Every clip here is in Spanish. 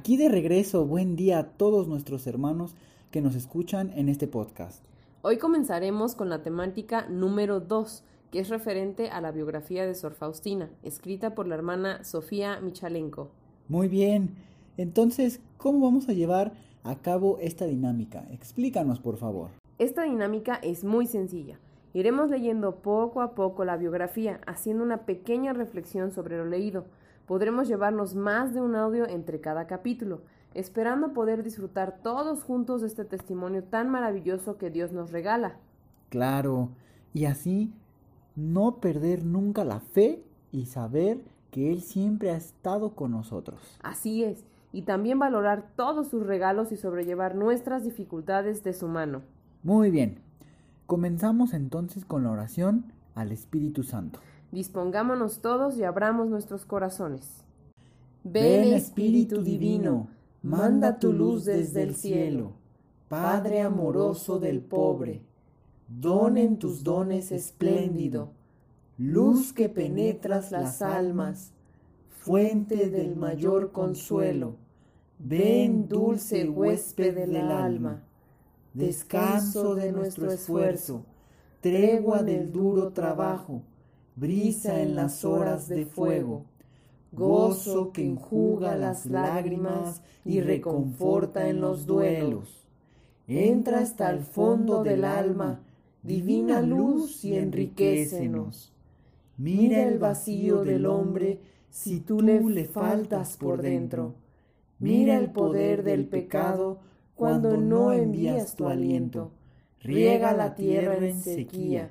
Aquí de regreso, buen día a todos nuestros hermanos que nos escuchan en este podcast. Hoy comenzaremos con la temática número 2, que es referente a la biografía de Sor Faustina, escrita por la hermana Sofía Michalenko. Muy bien, entonces, ¿cómo vamos a llevar a cabo esta dinámica? Explícanos, por favor. Esta dinámica es muy sencilla. Iremos leyendo poco a poco la biografía, haciendo una pequeña reflexión sobre lo leído. Podremos llevarnos más de un audio entre cada capítulo, esperando poder disfrutar todos juntos de este testimonio tan maravilloso que Dios nos regala. Claro, y así no perder nunca la fe y saber que Él siempre ha estado con nosotros. Así es, y también valorar todos sus regalos y sobrellevar nuestras dificultades de su mano. Muy bien, Comenzamos entonces con la oración al Espíritu Santo. Dispongámonos todos y abramos nuestros corazones. Ven Espíritu Divino, manda tu luz desde el cielo, Padre amoroso del pobre, don en tus dones espléndido, luz que penetras las almas, fuente del mayor consuelo, ven dulce huésped del alma descanso de nuestro esfuerzo, tregua del duro trabajo, brisa en las horas de fuego, gozo que enjuga las lágrimas y reconforta en los duelos. Entra hasta el fondo del alma, divina luz y enriquecenos. Mira el vacío del hombre si tú le faltas por dentro. Mira el poder del pecado cuando no envías tu aliento. Riega la tierra en sequía,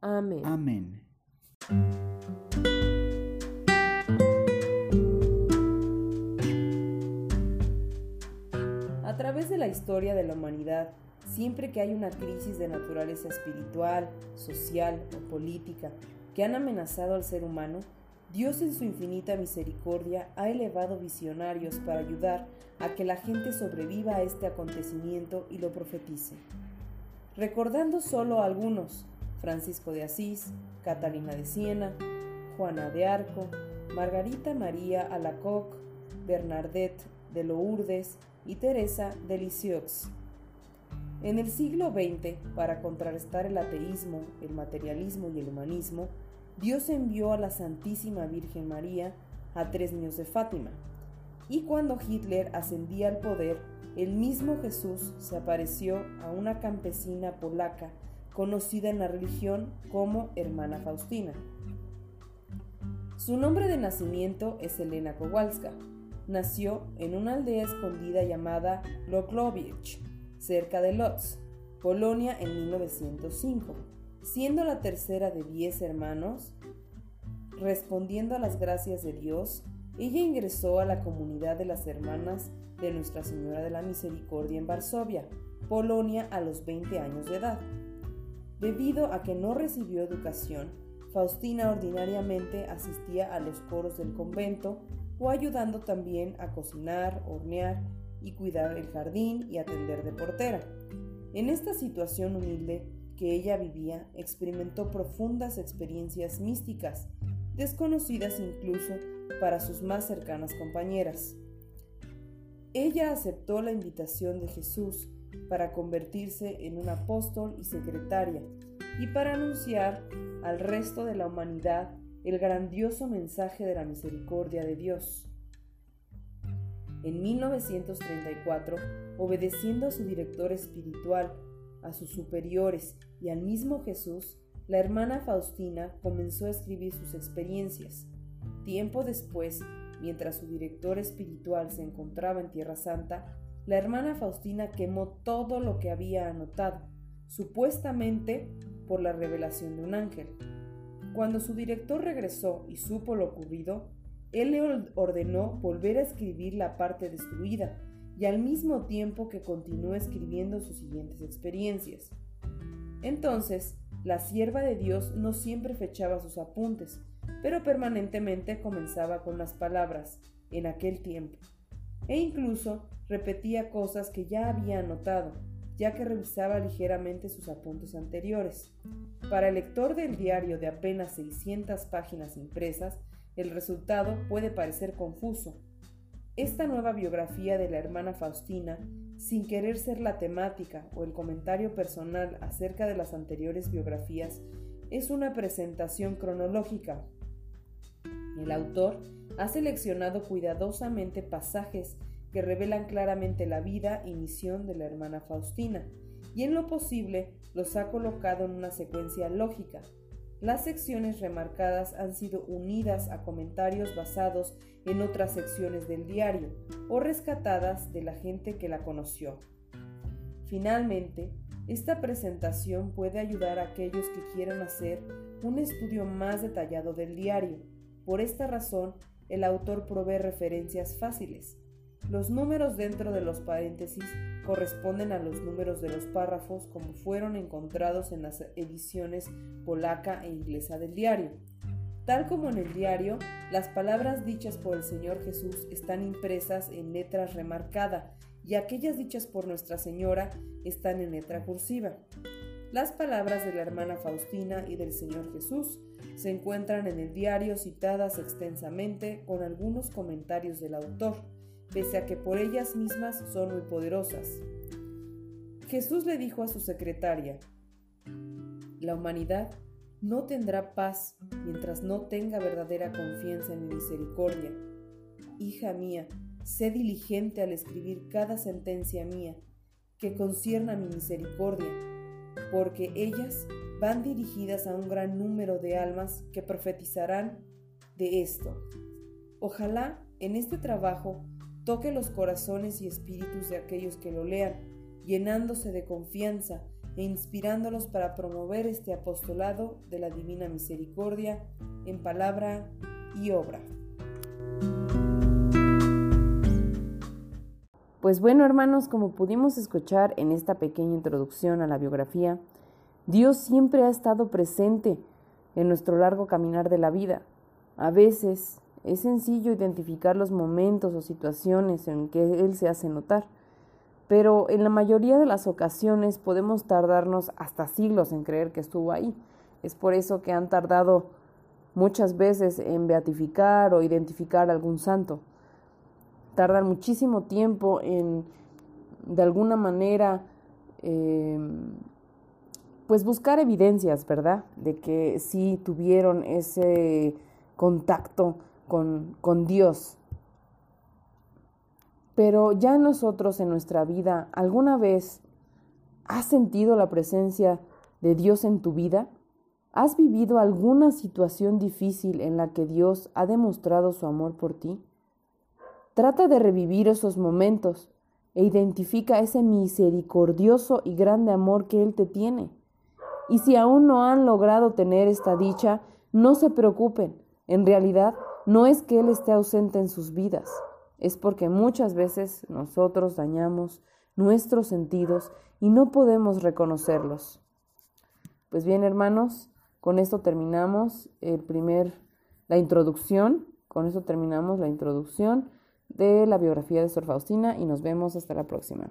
Amén. Amén. A través de la historia de la humanidad, siempre que hay una crisis de naturaleza espiritual, social o política que han amenazado al ser humano, Dios en su infinita misericordia ha elevado visionarios para ayudar a que la gente sobreviva a este acontecimiento y lo profetice. Recordando solo algunos, Francisco de Asís, Catalina de Siena, Juana de Arco, Margarita María Alacoque, Bernadette de Lourdes y Teresa de Lisieux. En el siglo XX, para contrarrestar el ateísmo, el materialismo y el humanismo, Dios envió a la Santísima Virgen María a tres niños de Fátima. Y cuando Hitler ascendía al poder, el mismo Jesús se apareció a una campesina polaca conocida en la religión como Hermana Faustina. Su nombre de nacimiento es Elena Kowalska. Nació en una aldea escondida llamada Loklovich, cerca de Lodz, Polonia en 1905 siendo la tercera de diez hermanos, respondiendo a las gracias de Dios, ella ingresó a la comunidad de las hermanas de Nuestra Señora de la Misericordia en Varsovia, Polonia, a los 20 años de edad. Debido a que no recibió educación, Faustina ordinariamente asistía a los coros del convento o ayudando también a cocinar, hornear y cuidar el jardín y atender de portera. En esta situación humilde, que ella vivía experimentó profundas experiencias místicas, desconocidas incluso para sus más cercanas compañeras. Ella aceptó la invitación de Jesús para convertirse en un apóstol y secretaria y para anunciar al resto de la humanidad el grandioso mensaje de la misericordia de Dios. En 1934, obedeciendo a su director espiritual, a sus superiores y al mismo Jesús, la hermana Faustina comenzó a escribir sus experiencias. Tiempo después, mientras su director espiritual se encontraba en Tierra Santa, la hermana Faustina quemó todo lo que había anotado, supuestamente por la revelación de un ángel. Cuando su director regresó y supo lo ocurrido, él le ordenó volver a escribir la parte destruida y al mismo tiempo que continuó escribiendo sus siguientes experiencias. Entonces, la sierva de Dios no siempre fechaba sus apuntes, pero permanentemente comenzaba con las palabras en aquel tiempo, e incluso repetía cosas que ya había anotado, ya que revisaba ligeramente sus apuntes anteriores. Para el lector del diario de apenas 600 páginas impresas, el resultado puede parecer confuso. Esta nueva biografía de la hermana Faustina, sin querer ser la temática o el comentario personal acerca de las anteriores biografías, es una presentación cronológica. El autor ha seleccionado cuidadosamente pasajes que revelan claramente la vida y misión de la hermana Faustina, y en lo posible los ha colocado en una secuencia lógica. Las secciones remarcadas han sido unidas a comentarios basados en otras secciones del diario o rescatadas de la gente que la conoció. Finalmente, esta presentación puede ayudar a aquellos que quieran hacer un estudio más detallado del diario. Por esta razón, el autor provee referencias fáciles, los números dentro de los paréntesis corresponden a los números de los párrafos como fueron encontrados en las ediciones polaca e inglesa del diario. Tal como en el diario, las palabras dichas por el Señor Jesús están impresas en letras remarcada y aquellas dichas por Nuestra Señora están en letra cursiva. Las palabras de la hermana Faustina y del Señor Jesús se encuentran en el diario citadas extensamente con algunos comentarios del autor pese a que por ellas mismas son muy poderosas. Jesús le dijo a su secretaria, la humanidad no tendrá paz mientras no tenga verdadera confianza en mi misericordia. Hija mía, sé diligente al escribir cada sentencia mía que concierna mi misericordia, porque ellas van dirigidas a un gran número de almas que profetizarán de esto. Ojalá en este trabajo toque los corazones y espíritus de aquellos que lo lean, llenándose de confianza e inspirándolos para promover este apostolado de la Divina Misericordia en palabra y obra. Pues bueno, hermanos, como pudimos escuchar en esta pequeña introducción a la biografía, Dios siempre ha estado presente en nuestro largo caminar de la vida. A veces es sencillo identificar los momentos o situaciones en que Él se hace notar, pero en la mayoría de las ocasiones podemos tardarnos hasta siglos en creer que estuvo ahí. Es por eso que han tardado muchas veces en beatificar o identificar algún santo. Tardan muchísimo tiempo en, de alguna manera, em, pues buscar evidencias, ¿verdad? De que sí tuvieron ese contacto con, Dios. Pero ya nosotros en nuestra vida, ¿alguna vez has sentido la presencia de Dios en tu vida? ¿Has vivido alguna situación difícil en la que Dios ha demostrado su amor por ti? Trata de revivir esos momentos e identifica ese misericordioso y grande amor que Él te tiene. Y si aún no han logrado tener esta dicha, no se preocupen. En realidad, no es que Él esté ausente en sus vidas, es porque muchas veces nosotros dañamos nuestros sentidos y no podemos reconocerlos. Pues bien, hermanos, con esto terminamos el primer, la introducción, con esto terminamos la introducción de la biografía de Sor Faustina y nos vemos hasta la próxima.